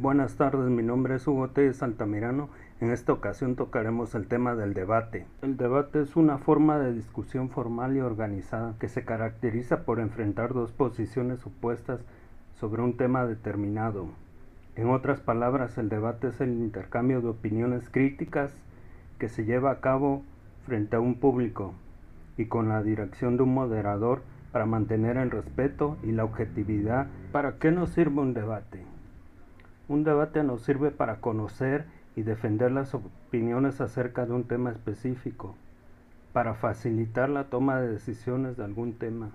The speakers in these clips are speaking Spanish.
Buenas tardes, mi nombre es Hugo Telles Altamirano. En esta ocasión tocaremos el tema del debate. El debate es una forma de discusión formal y organizada que se caracteriza por enfrentar dos posiciones opuestas sobre un tema determinado. En otras palabras, el debate es el intercambio de opiniones críticas que se lleva a cabo frente a un público y con la dirección de un moderador para mantener el respeto y la objetividad. ¿Para qué nos sirve un debate? Un debate nos sirve para conocer y defender las opiniones acerca de un tema específico, para facilitar la toma de decisiones de algún tema,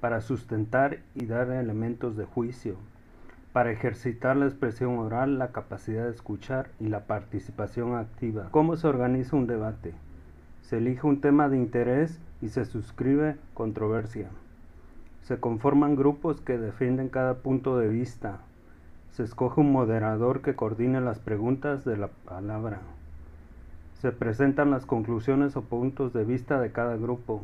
para sustentar y dar elementos de juicio, para ejercitar la expresión oral, la capacidad de escuchar y la participación activa. ¿Cómo se organiza un debate? Se elige un tema de interés y se suscribe controversia. Se conforman grupos que defienden cada punto de vista, se escoge un moderador que coordine las preguntas de la palabra. Se presentan las conclusiones o puntos de vista de cada grupo.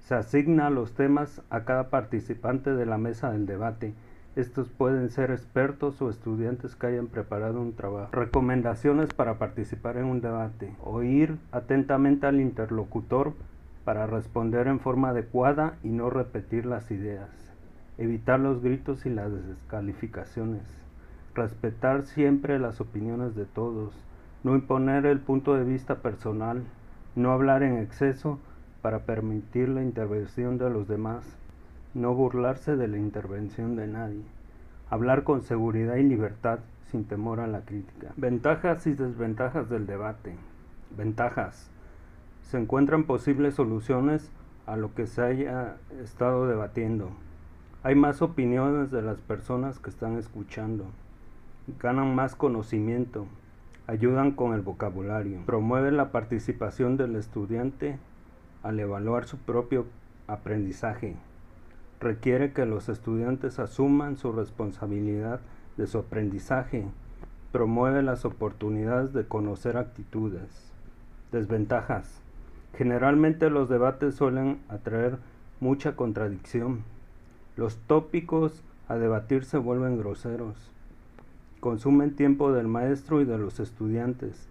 Se asigna los temas a cada participante de la mesa del debate. Estos pueden ser expertos o estudiantes que hayan preparado un trabajo. Recomendaciones para participar en un debate. Oír atentamente al interlocutor para responder en forma adecuada y no repetir las ideas. Evitar los gritos y las descalificaciones respetar siempre las opiniones de todos, no imponer el punto de vista personal, no hablar en exceso para permitir la intervención de los demás, no burlarse de la intervención de nadie, hablar con seguridad y libertad sin temor a la crítica. Ventajas y desventajas del debate. Ventajas. Se encuentran posibles soluciones a lo que se haya estado debatiendo. Hay más opiniones de las personas que están escuchando ganan más conocimiento, ayudan con el vocabulario, promueven la participación del estudiante al evaluar su propio aprendizaje, requiere que los estudiantes asuman su responsabilidad de su aprendizaje, promueve las oportunidades de conocer actitudes. Desventajas. Generalmente los debates suelen atraer mucha contradicción. Los tópicos a debatir se vuelven groseros consumen tiempo del maestro y de los estudiantes,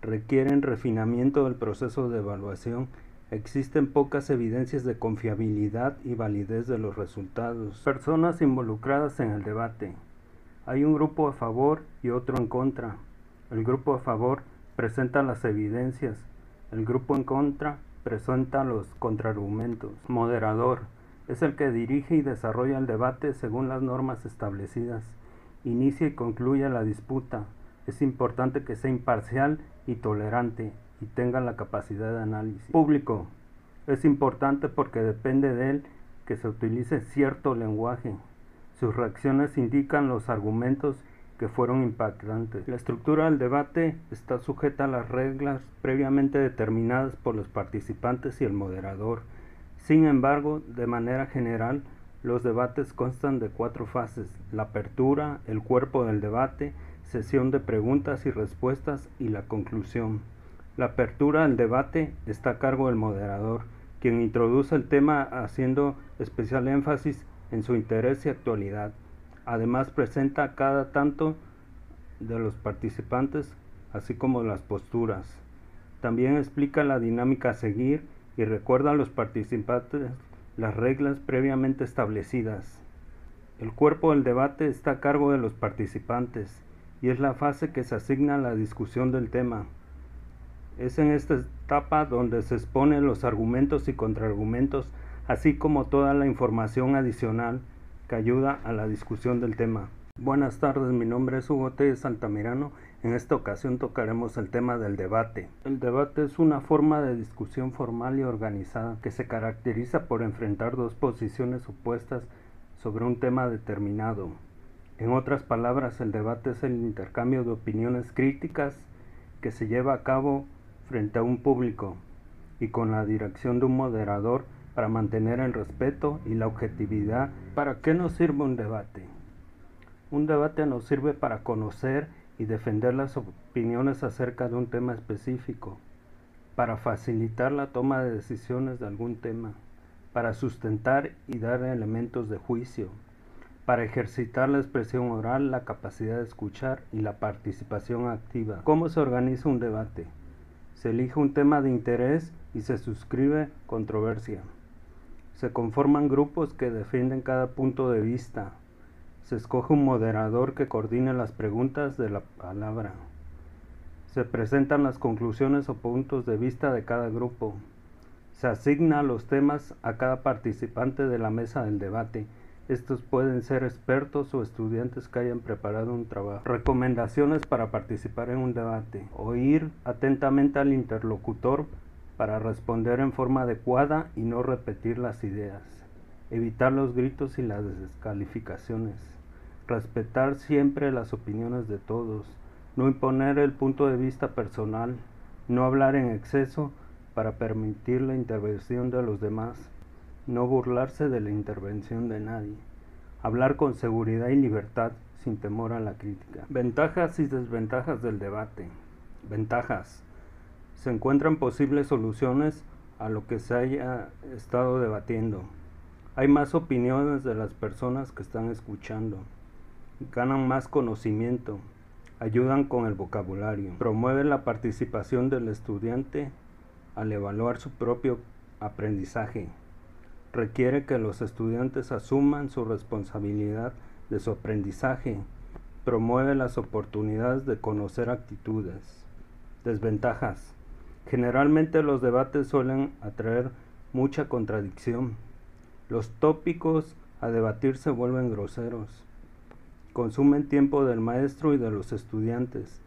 requieren refinamiento del proceso de evaluación, existen pocas evidencias de confiabilidad y validez de los resultados. Personas involucradas en el debate. Hay un grupo a favor y otro en contra. El grupo a favor presenta las evidencias, el grupo en contra presenta los contraargumentos. Moderador es el que dirige y desarrolla el debate según las normas establecidas inicia y concluya la disputa. Es importante que sea imparcial y tolerante y tenga la capacidad de análisis. Público. Es importante porque depende de él que se utilice cierto lenguaje. Sus reacciones indican los argumentos que fueron impactantes. La estructura del debate está sujeta a las reglas previamente determinadas por los participantes y el moderador. Sin embargo, de manera general, los debates constan de cuatro fases, la apertura, el cuerpo del debate, sesión de preguntas y respuestas y la conclusión. La apertura del debate está a cargo del moderador, quien introduce el tema haciendo especial énfasis en su interés y actualidad. Además presenta cada tanto de los participantes, así como las posturas. También explica la dinámica a seguir y recuerda a los participantes las reglas previamente establecidas. El cuerpo del debate está a cargo de los participantes y es la fase que se asigna a la discusión del tema. Es en esta etapa donde se exponen los argumentos y contraargumentos, así como toda la información adicional que ayuda a la discusión del tema. Buenas tardes, mi nombre es Hugo T. Altamirano. En esta ocasión tocaremos el tema del debate. El debate es una forma de discusión formal y organizada que se caracteriza por enfrentar dos posiciones opuestas sobre un tema determinado. En otras palabras, el debate es el intercambio de opiniones críticas que se lleva a cabo frente a un público y con la dirección de un moderador para mantener el respeto y la objetividad. ¿Para qué nos sirve un debate? Un debate nos sirve para conocer y defender las opiniones acerca de un tema específico, para facilitar la toma de decisiones de algún tema, para sustentar y dar elementos de juicio, para ejercitar la expresión oral, la capacidad de escuchar y la participación activa. ¿Cómo se organiza un debate? Se elige un tema de interés y se suscribe controversia. Se conforman grupos que defienden cada punto de vista. Se escoge un moderador que coordine las preguntas de la palabra. Se presentan las conclusiones o puntos de vista de cada grupo. Se asigna los temas a cada participante de la mesa del debate estos pueden ser expertos o estudiantes que hayan preparado un trabajo. Recomendaciones para participar en un debate. Oír atentamente al interlocutor para responder en forma adecuada y no repetir las ideas. Evitar los gritos y las descalificaciones. Respetar siempre las opiniones de todos. No imponer el punto de vista personal. No hablar en exceso para permitir la intervención de los demás no burlarse de la intervención de nadie, hablar con seguridad y libertad sin temor a la crítica. Ventajas y desventajas del debate. Ventajas. Se encuentran posibles soluciones a lo que se haya estado debatiendo. Hay más opiniones de las personas que están escuchando. Ganan más conocimiento. Ayudan con el vocabulario. Promueve la participación del estudiante al evaluar su propio aprendizaje requiere que los estudiantes asuman su responsabilidad de su aprendizaje, promueve las oportunidades de conocer actitudes. Desventajas. Generalmente los debates suelen atraer mucha contradicción. Los tópicos a debatir se vuelven groseros. Consumen tiempo del maestro y de los estudiantes.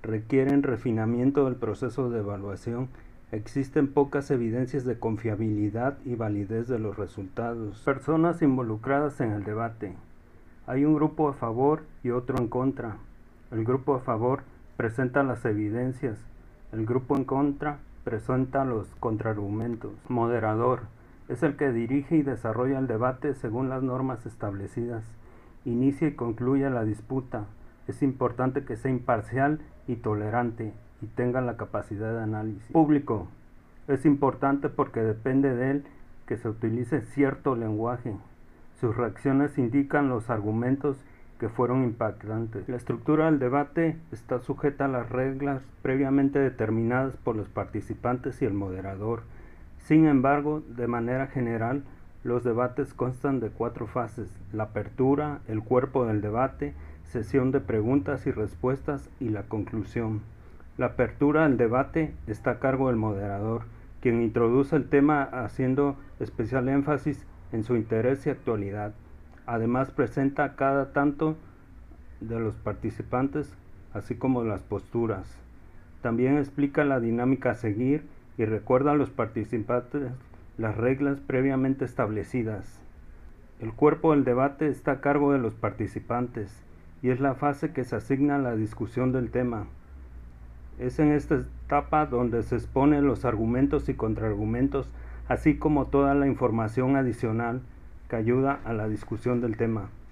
Requieren refinamiento del proceso de evaluación Existen pocas evidencias de confiabilidad y validez de los resultados. Personas involucradas en el debate. Hay un grupo a favor y otro en contra. El grupo a favor presenta las evidencias. El grupo en contra presenta los contraargumentos. Moderador. Es el que dirige y desarrolla el debate según las normas establecidas. Inicia y concluye la disputa. Es importante que sea imparcial y tolerante y tenga la capacidad de análisis. Público. Es importante porque depende de él que se utilice cierto lenguaje. Sus reacciones indican los argumentos que fueron impactantes. La estructura del debate está sujeta a las reglas previamente determinadas por los participantes y el moderador. Sin embargo, de manera general, los debates constan de cuatro fases, la apertura, el cuerpo del debate, sesión de preguntas y respuestas y la conclusión. La apertura al debate está a cargo del moderador, quien introduce el tema haciendo especial énfasis en su interés y actualidad. Además presenta cada tanto de los participantes, así como las posturas. También explica la dinámica a seguir y recuerda a los participantes las reglas previamente establecidas. El cuerpo del debate está a cargo de los participantes y es la fase que se asigna a la discusión del tema. Es en esta etapa donde se exponen los argumentos y contraargumentos, así como toda la información adicional que ayuda a la discusión del tema.